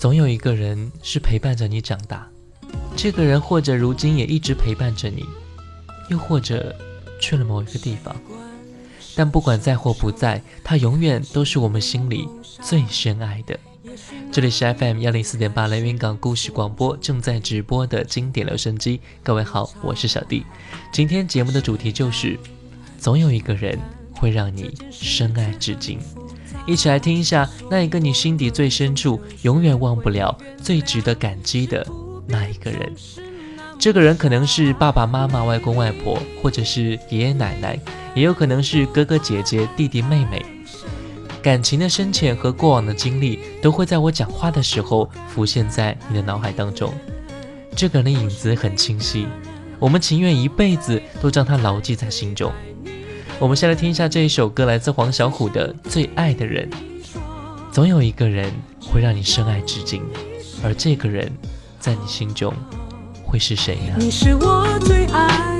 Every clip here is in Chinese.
总有一个人是陪伴着你长大，这个人或者如今也一直陪伴着你，又或者去了某一个地方。但不管在或不在，他永远都是我们心里最深爱的。这里是 FM 幺零四点八连云港故事广播正在直播的经典留声机。各位好，我是小弟。今天节目的主题就是，总有一个人会让你深爱至今。一起来听一下那一个你心底最深处、永远忘不了、最值得感激的那一个人。这个人可能是爸爸妈妈、外公外婆，或者是爷爷奶奶，也有可能是哥哥姐姐、弟弟妹妹。感情的深浅和过往的经历，都会在我讲话的时候浮现在你的脑海当中。这个人的影子很清晰，我们情愿一辈子都将他牢记在心中。我们先来听一下这一首歌，来自黄小琥的《最爱的人》。总有一个人会让你深爱至今，而这个人，在你心中会是谁呢？你是我最爱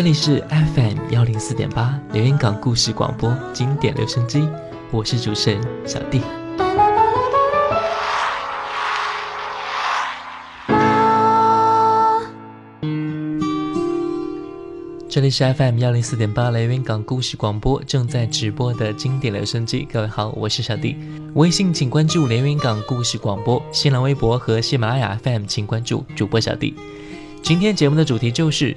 这里是 FM 幺零四点八连云港故事广播经典留声机，我是主持人小弟。这里是 FM 幺零四点八连云港故事广播正在直播的经典留声机。各位好，我是小弟。微信请关注连云港故事广播，新浪微博和喜马拉雅 FM 请关注主播小弟。今天节目的主题就是，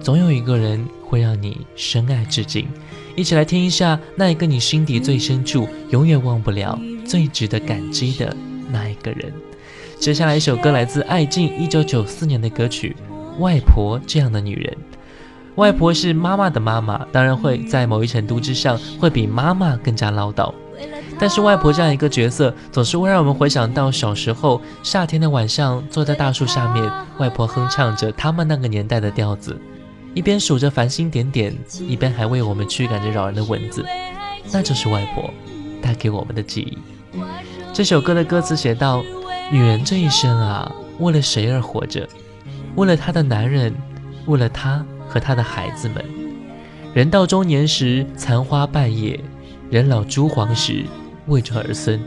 总有一个人会让你深爱至今。一起来听一下那一个你心底最深处、永远忘不了、最值得感激的那一个人。接下来一首歌来自艾静一九九四年的歌曲《外婆这样的女人》。外婆是妈妈的妈妈，当然会在某一程度之上会比妈妈更加唠叨。但是外婆这样一个角色，总是会让我们回想到小时候夏天的晚上，坐在大树下面，外婆哼唱着他们那个年代的调子，一边数着繁星点点，一边还为我们驱赶着扰人的蚊子。那就是外婆带给我们的记忆。这首歌的歌词写道：“女人这一生啊，为了谁而活着？为了她的男人，为了她和她的孩子们。人到中年时，残花败叶；人老珠黄时，为着儿孙。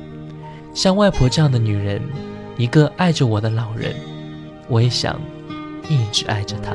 像外婆这样的女人，一个爱着我的老人，我也想一直爱着她。”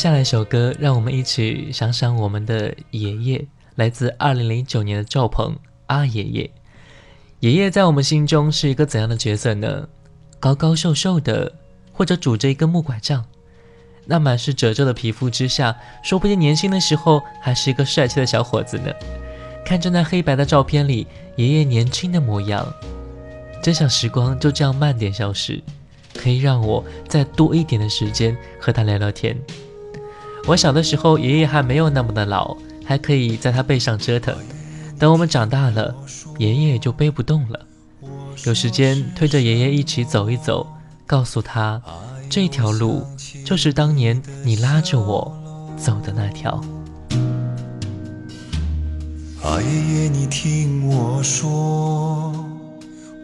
下来一首歌，让我们一起想想我们的爷爷，来自二零零九年的赵鹏阿爷爷。爷爷在我们心中是一个怎样的角色呢？高高瘦瘦的，或者拄着一根木拐杖，那满是褶皱的皮肤之下，说不定年轻的时候还是一个帅气的小伙子呢。看着那黑白的照片里爷爷年轻的模样，真想时光就这样慢点消失，可以让我再多一点的时间和他聊聊天。我小的时候，爷爷还没有那么的老，还可以在他背上折腾。等我们长大了，爷爷就背不动了。有时间推着爷爷一起走一走，告诉他，这条路就是当年你拉着我走的那条。啊，爷爷，你听我说，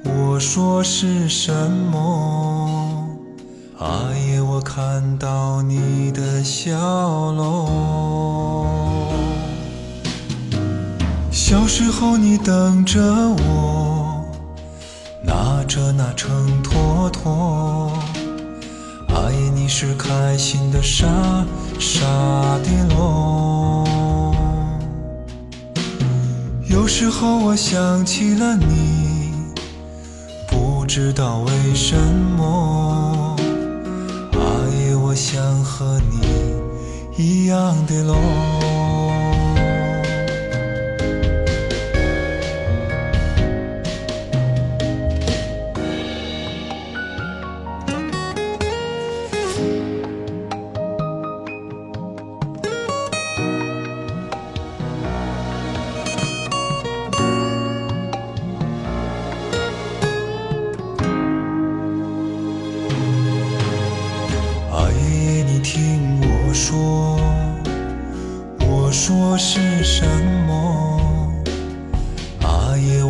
我说是什么？阿，爷，我看到你的笑容。小时候你等着我，拿着那秤砣砣，阿爷你是开心的傻傻的咯。有时候我想起了你，不知道为什么，一样的路。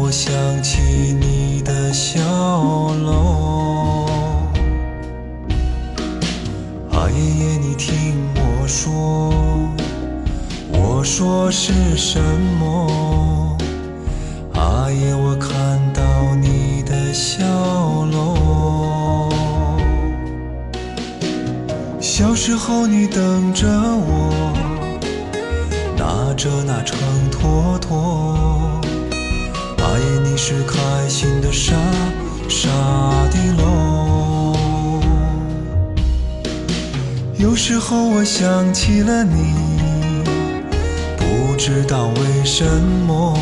我想起你的笑容。啊，爷爷，你听我说，我说是什么？啊，爷，我看到你的笑容。小时候你的时候我想起了你，不知道为什么，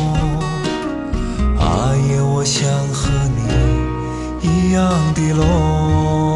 阿爷我想和你一样的咯。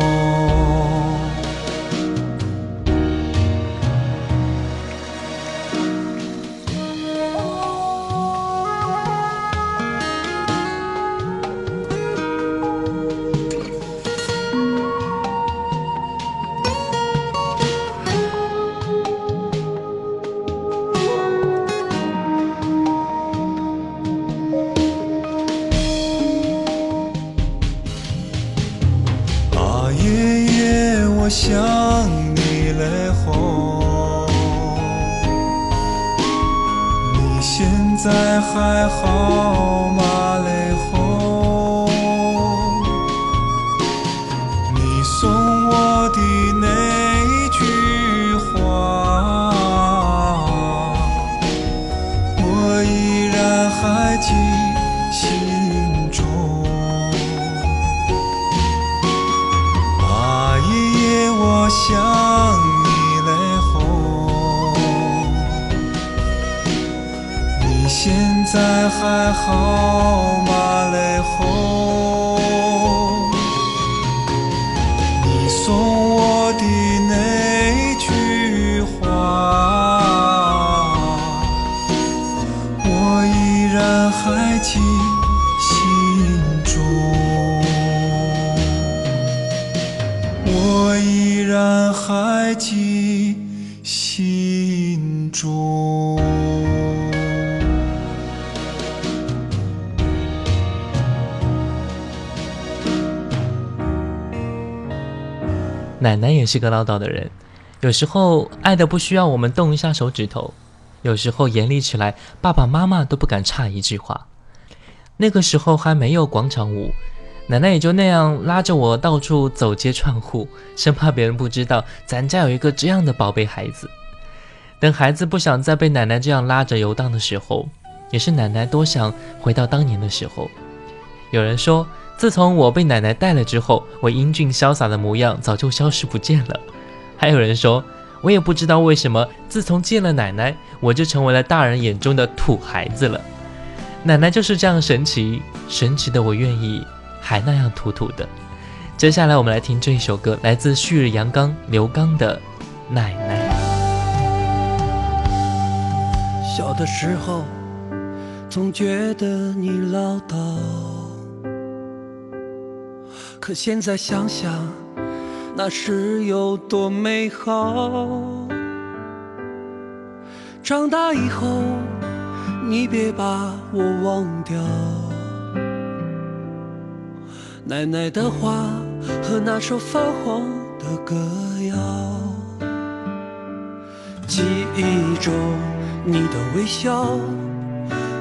在还好吗好。奶奶也是个唠叨的人，有时候爱的不需要我们动一下手指头，有时候严厉起来，爸爸妈妈都不敢插一句话。那个时候还没有广场舞，奶奶也就那样拉着我到处走街串户，生怕别人不知道咱家有一个这样的宝贝孩子。等孩子不想再被奶奶这样拉着游荡的时候，也是奶奶多想回到当年的时候。有人说，自从我被奶奶带了之后，我英俊潇洒的模样早就消失不见了。还有人说，我也不知道为什么，自从见了奶奶，我就成为了大人眼中的土孩子了。奶奶就是这样神奇，神奇的我愿意还那样土土的。接下来我们来听这一首歌，来自旭日阳刚刘刚的《奶奶》。小的时候，总觉得你唠叨，可现在想想，那时有多美好。长大以后，你别把我忘掉。奶奶的话和那首发黄的歌谣，记忆中。你的微笑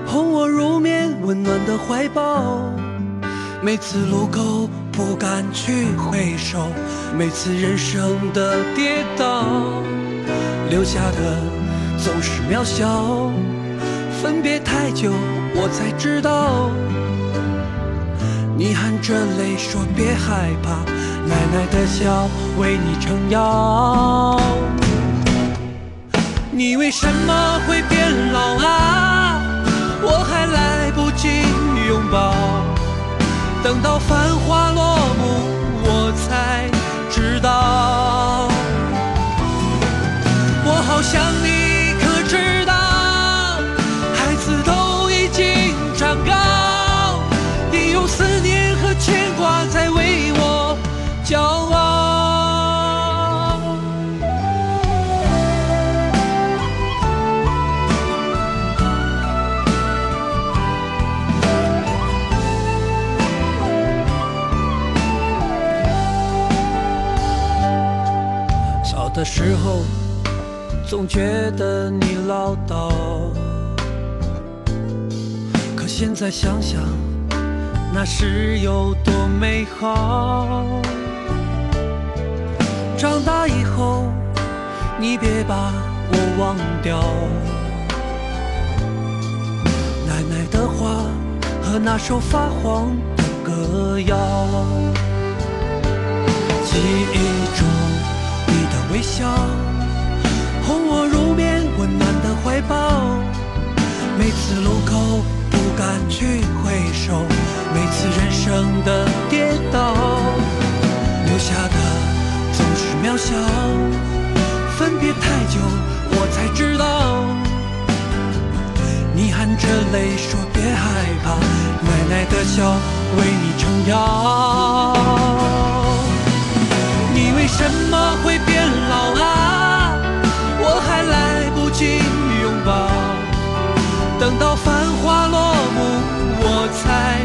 哄我入眠，温暖的怀抱。每次路口不敢去回首，每次人生的跌倒，留下的总是渺小。分别太久，我才知道，你含着泪说别害怕，奶奶的笑为你撑腰。你为什么会变老啊？我还来不及拥抱，等到繁华落幕，我才知道。我好想你，时候，总觉得你唠叨，可现在想想，那时有多美好。长大以后，你别把我忘掉。奶奶的话和那首发黄的歌谣，记忆中久，我才知道，你含着泪说别害怕，奶奶的笑为你撑腰。你为什么会变老啊？我还来不及拥抱，等到繁华落幕，我才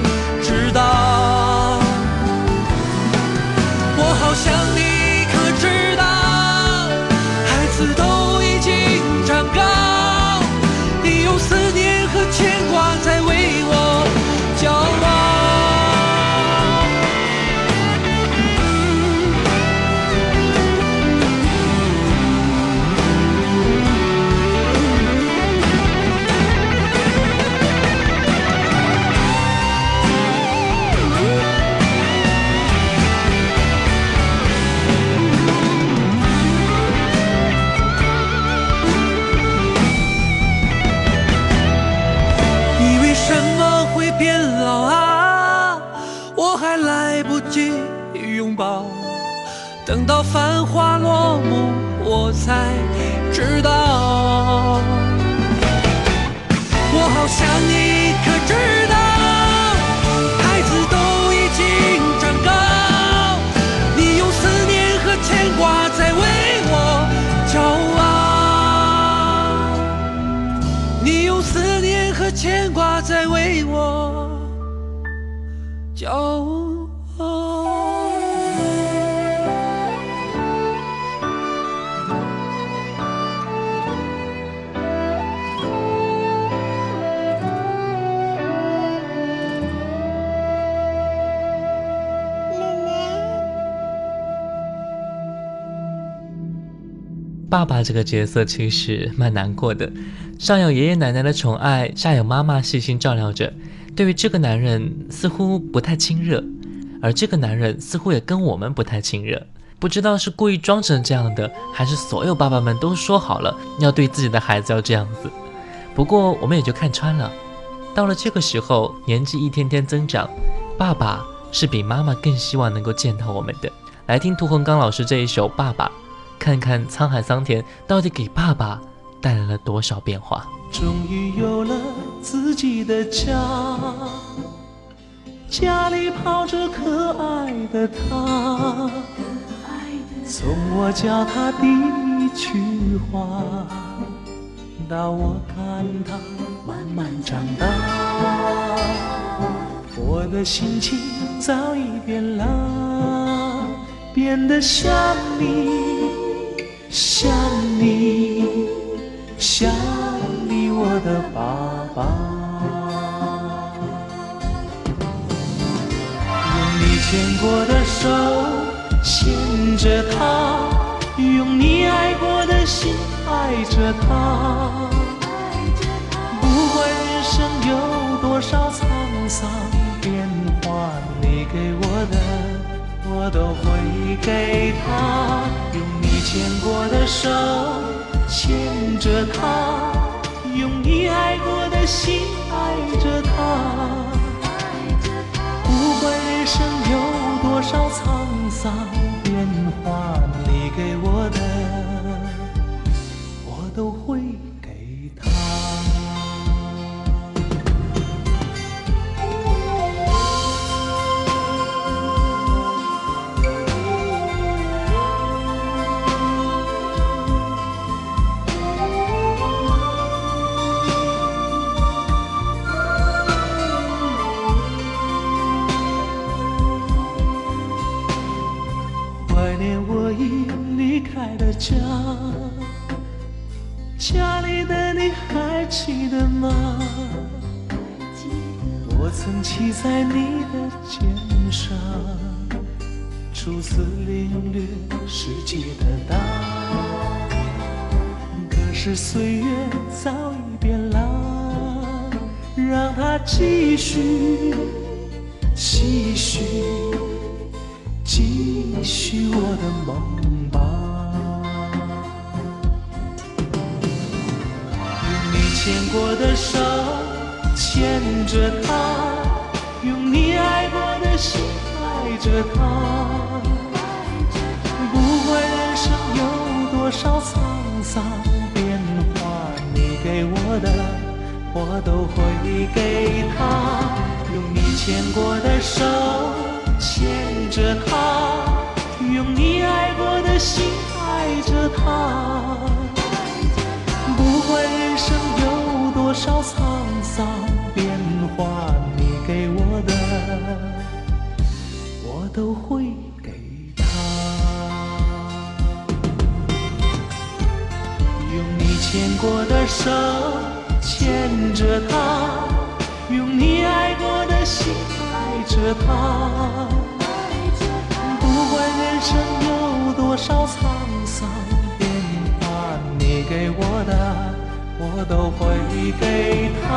念等到繁华落幕，我才知道。我好想你，可知道？孩子都已经长高，你用思念和牵挂在为我骄傲。你用思念和牵挂在为我骄傲。爸爸这个角色其实蛮难过的，上有爷爷奶奶的宠爱，下有妈妈细心照料着，对于这个男人似乎不太亲热，而这个男人似乎也跟我们不太亲热。不知道是故意装成这样的，还是所有爸爸们都说好了要对自己的孩子要这样子。不过我们也就看穿了，到了这个时候，年纪一天天增长，爸爸是比妈妈更希望能够见到我们的。来听屠洪刚老师这一首《爸爸》，看看沧海桑田到底给爸爸带来了多少变化。终于有了自己的家，家里泡着可爱的他。从我教他第一句话，到我看他慢慢长大，我的心情早已变了，变得像你，想你，想你，我的爸爸。用你牵过的手。牵着他，用你爱过的心爱着他。不管人生有多少沧桑变化，你给我的，我都会给他。用你牵过的手，牵着他，用你爱过的心爱着他。不管人生有多少沧桑变化，你给我的，次领略世界的大。可是岁月早已变老，让它继续，继续。继续我的梦吧，用你牵过的手牵着它，用你爱过的心爱着它。多少沧桑变化，你给我的我都会给他。用你牵过的手。牵着他，用你爱过的心爱着他。不管人生有多少沧桑变化，你给我的，我都会牵过的手，牵着他，用你爱过的心。爱着他，不管人生有多少沧桑变化，你给我的我都会给他。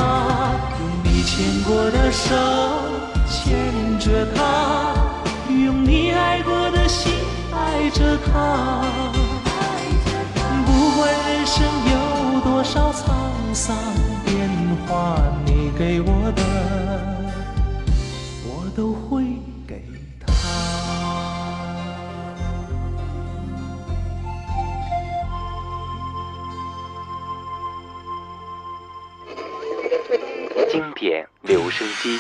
用你牵过的手牵着他，用你爱过的心爱着他。不管人生有多少沧桑变化，你给我的。我都会给他。经典留声机，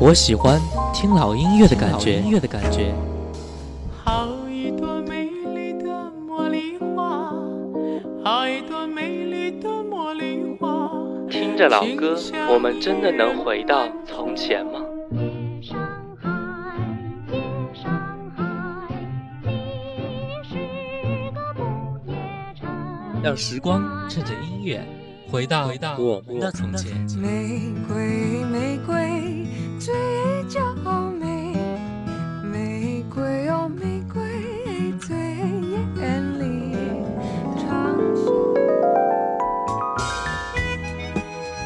我喜欢听老音乐的感觉。好一朵美丽的茉莉花。听着老歌，我们真的能回到从前吗？让时光趁着音乐回到回到我们的从前。玫瑰，玫瑰，最娇美。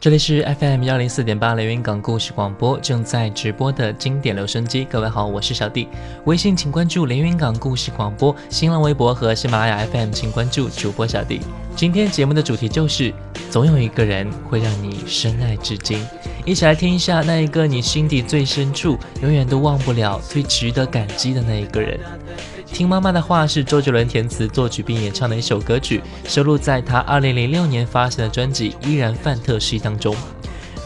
这里是 FM 幺零四点八连云港故事广播，正在直播的经典留声机。各位好，我是小弟。微信请关注连云港故事广播，新浪微博和喜马拉雅 FM 请关注主播小弟。今天节目的主题就是，总有一个人会让你深爱至今。一起来听一下那一个你心底最深处、永远都忘不了、最值得感激的那一个人。听妈妈的话是周杰伦填词作曲并演唱的一首歌曲，收录在他2006年发行的专辑《依然范特西》当中。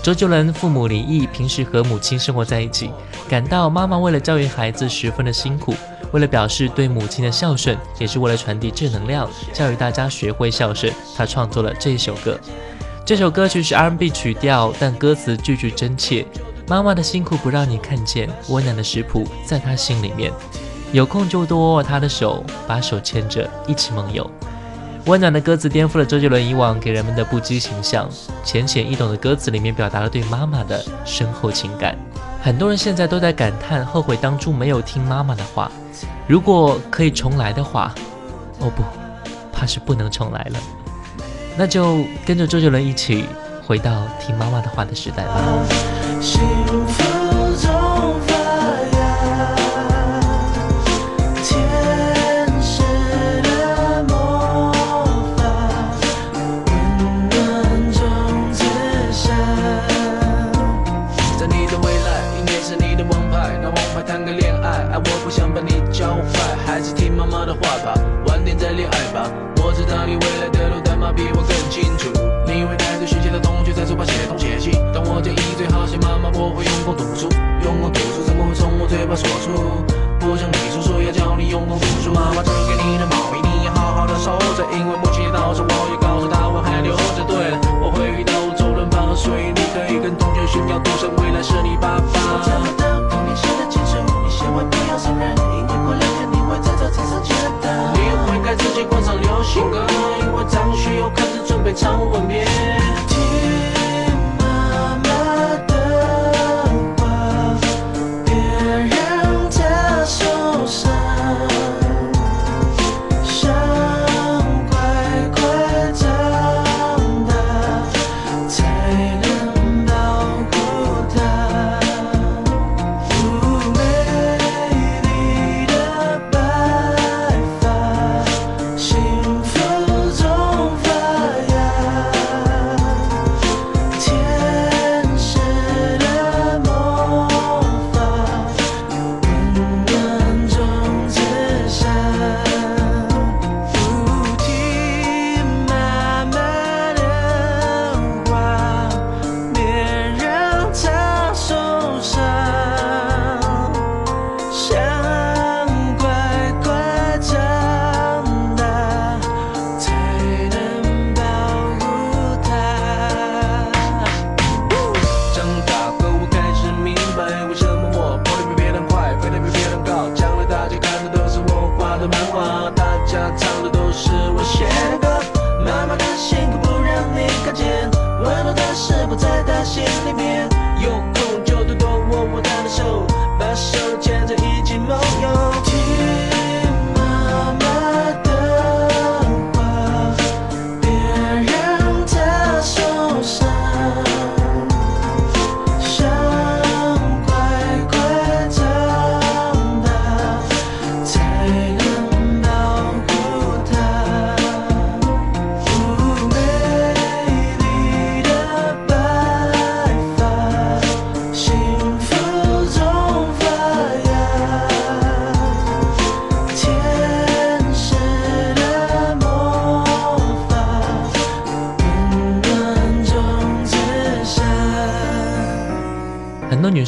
周杰伦父母离异，平时和母亲生活在一起，感到妈妈为了教育孩子十分的辛苦。为了表示对母亲的孝顺，也是为了传递正能量，教育大家学会孝顺，他创作了这首歌。这首歌曲是 R&B 曲调，但歌词句句真切。妈妈的辛苦不让你看见，温暖的食谱在他心里面。有空就多握握他的手，把手牵着一起梦游。温暖的歌词颠覆了周杰伦以往给人们的不羁形象，浅浅易懂的歌词里面表达了对妈妈的深厚情感。很多人现在都在感叹后悔当初没有听妈妈的话。如果可以重来的话，哦不，怕是不能重来了。那就跟着周杰伦一起回到听妈妈的话的时代吧。读不出，用功读书怎么会从我嘴巴说出，不想你说，说要教你用功读书。妈妈织给你的毛衣，你要好好的收着，因为母亲节到时，我也告诉她我还留着。对了，我会遇到周润发，所以你可以跟同学炫耀，赌神未来是你爸爸。我找不到童年写的情书，你千万不要承认，因为过两天你会在这天上见到。你会给自己灌上流行歌，因为张学友开始准备唱吻别。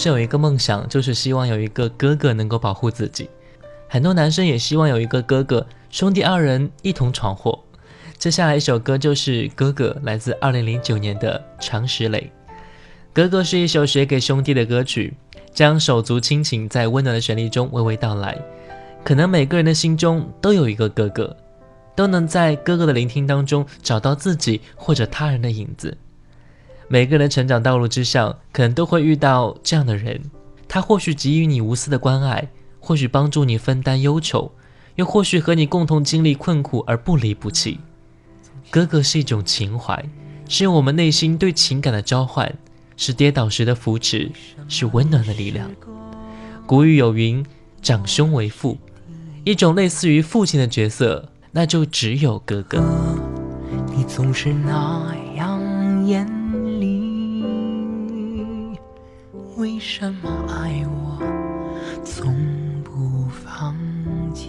有一个梦想，就是希望有一个哥哥能够保护自己。很多男生也希望有一个哥哥，兄弟二人一同闯祸。接下来一首歌就是《哥哥》，来自2009年的常石磊。《哥哥》是一首写给兄弟的歌曲，将手足亲情在温暖的旋律中娓娓道来。可能每个人的心中都有一个哥哥，都能在哥哥的聆听当中找到自己或者他人的影子。每个人成长道路之上，可能都会遇到这样的人，他或许给予你无私的关爱，或许帮助你分担忧愁，又或许和你共同经历困苦而不离不弃。哥哥是一种情怀，是我们内心对情感的召唤，是跌倒时的扶持，是温暖的力量。古语有云：“长兄为父”，一种类似于父亲的角色，那就只有哥哥。你总是那样严为什么爱我从不放弃？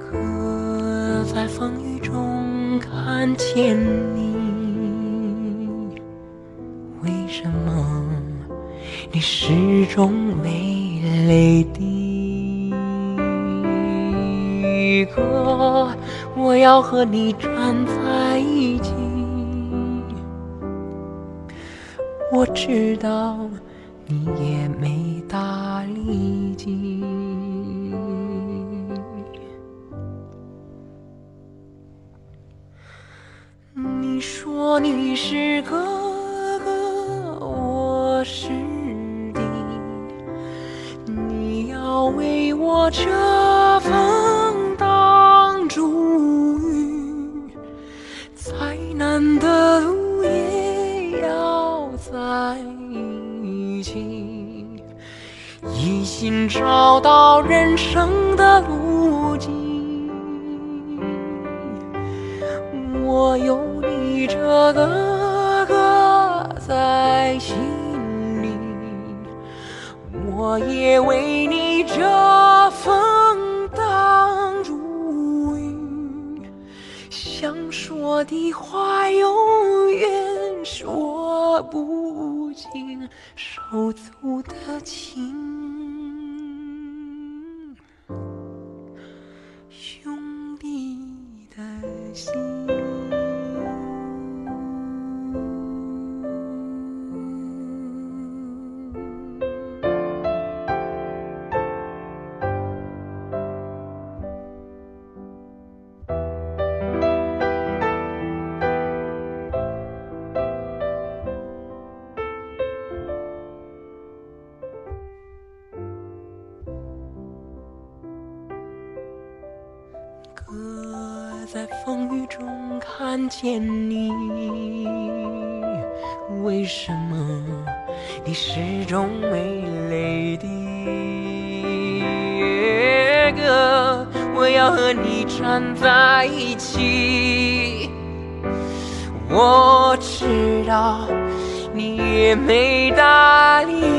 可在风雨中看见你，为什么你始终没泪滴？哥，我要和你站在一起。我知道你也没大力气。你说你是哥哥，我是弟，你要为我遮风心找到人生的路径。我有你这个哥在心里，我也为你遮风挡住雨。想说的话永远说不尽，手足的情，也没大力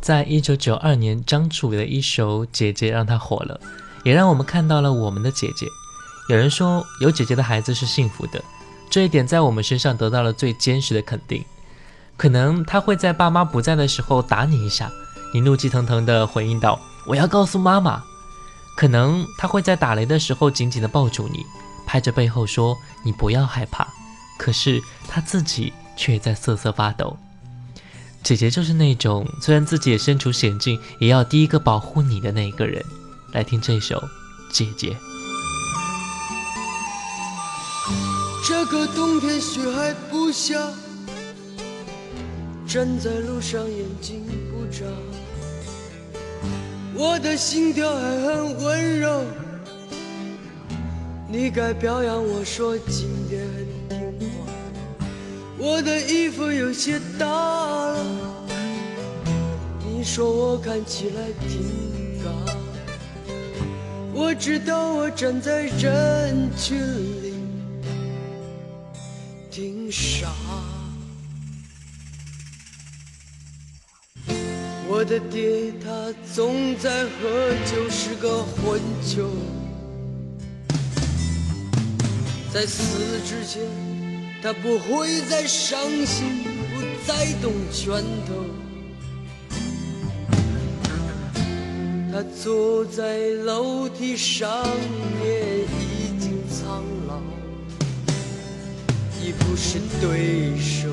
在一九九二年，张楚的一首《姐姐》让她火了，也让我们看到了我们的姐姐。有人说，有姐姐的孩子是幸福的，这一点在我们身上得到了最坚实的肯定。可能他会在爸妈不在的时候打你一下，你怒气腾腾地回应道：“我要告诉妈妈。”可能他会在打雷的时候紧紧地抱住你，拍着背后说：“你不要害怕。”可是他自己却在瑟瑟发抖。姐姐就是那种虽然自己也身处险境，也要第一个保护你的那一个人。来听这首《姐姐》。这个冬天雪还不下，站在路上眼睛不眨，我的心跳还很温柔。你该表扬我说今天，我的衣服有些大了，你说我看起来挺嘎，我知道我站在人群里挺傻，我的爹他总在喝酒，是个混球。在死之前，他不会再伤心，不再动拳头。他坐在楼梯上面，已经苍老，已不是对手。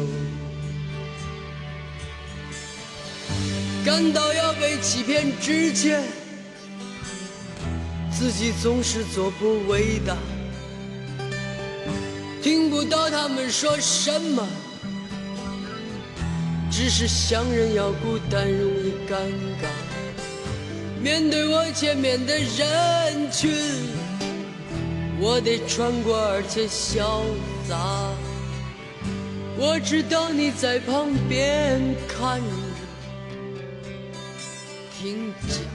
感到要被欺骗之前，自己总是做不伟大。听不到他们说什么，只是想人要孤单容易尴尬。面对我前面的人群，我得穿过而且潇洒。我知道你在旁边看着，听见。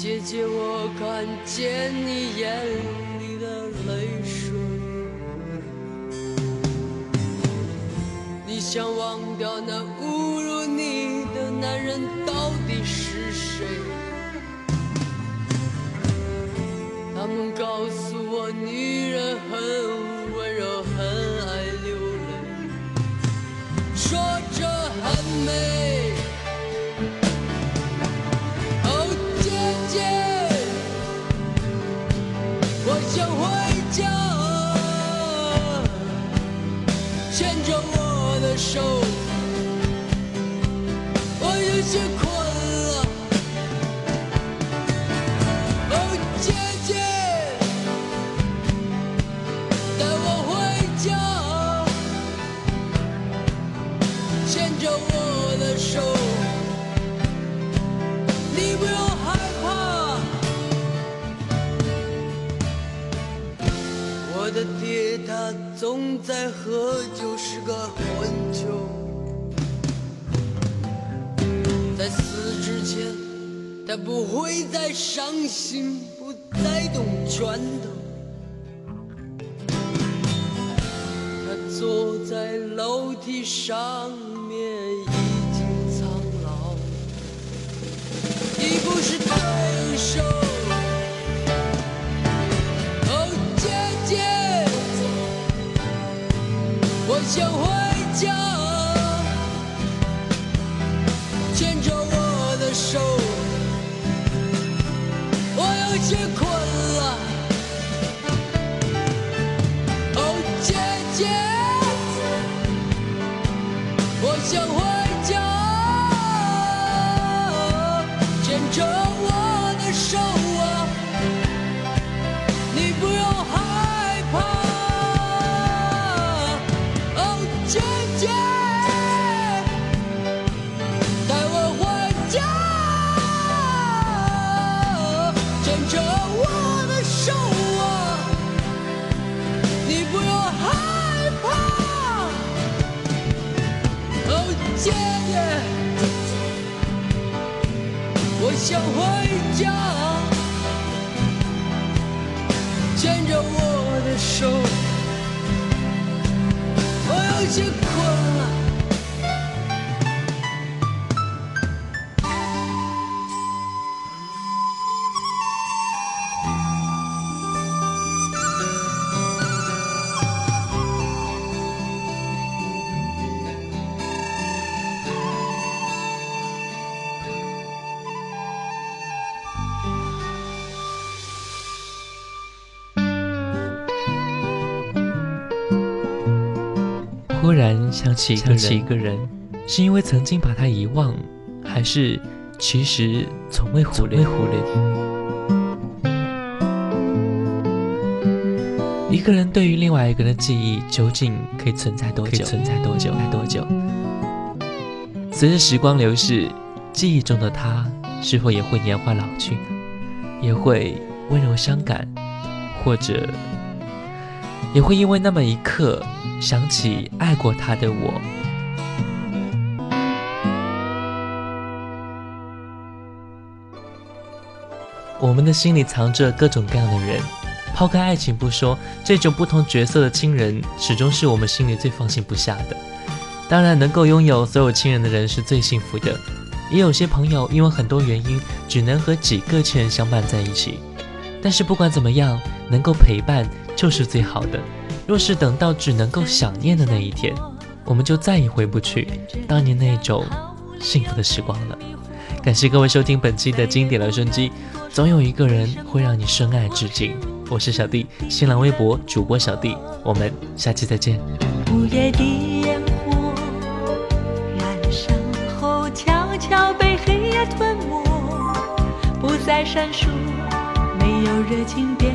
姐姐，我看见你眼里的泪水，你想忘掉那侮辱你的男人到底是谁？他们告诉我，女人很温柔，很爱流泪，说这很美。上面，已经苍老，已不是对手。哦，姐姐，我想回家，牵着我的手，我有些困了。哦，姐姐，我想回家。牵着我的手，我有些起想起一个人，是因为曾经把他遗忘，还是其实从未忽略？忽略？一个人对于另外一个人的记忆，究竟可以存在多久？存在多久？还多久？随着时光流逝，记忆中的他，是否也会年华老去呢？也会温柔伤感，或者？也会因为那么一刻想起爱过他的我。我们的心里藏着各种各样的人，抛开爱情不说，这种不同角色的亲人始终是我们心里最放心不下的。当然，能够拥有所有亲人的人是最幸福的。也有些朋友因为很多原因，只能和几个亲人相伴在一起。但是不管怎么样，能够陪伴。就是最好的。若是等到只能够想念的那一天，我们就再也回不去当年那种幸福的时光了。感谢各位收听本期的经典留声机，总有一个人会让你深爱至今。我是小弟，新浪微博主播小弟，我们下期再见。午夜的烟火燃烧后，悄悄被黑夜吞没，不再闪烁，没有热情变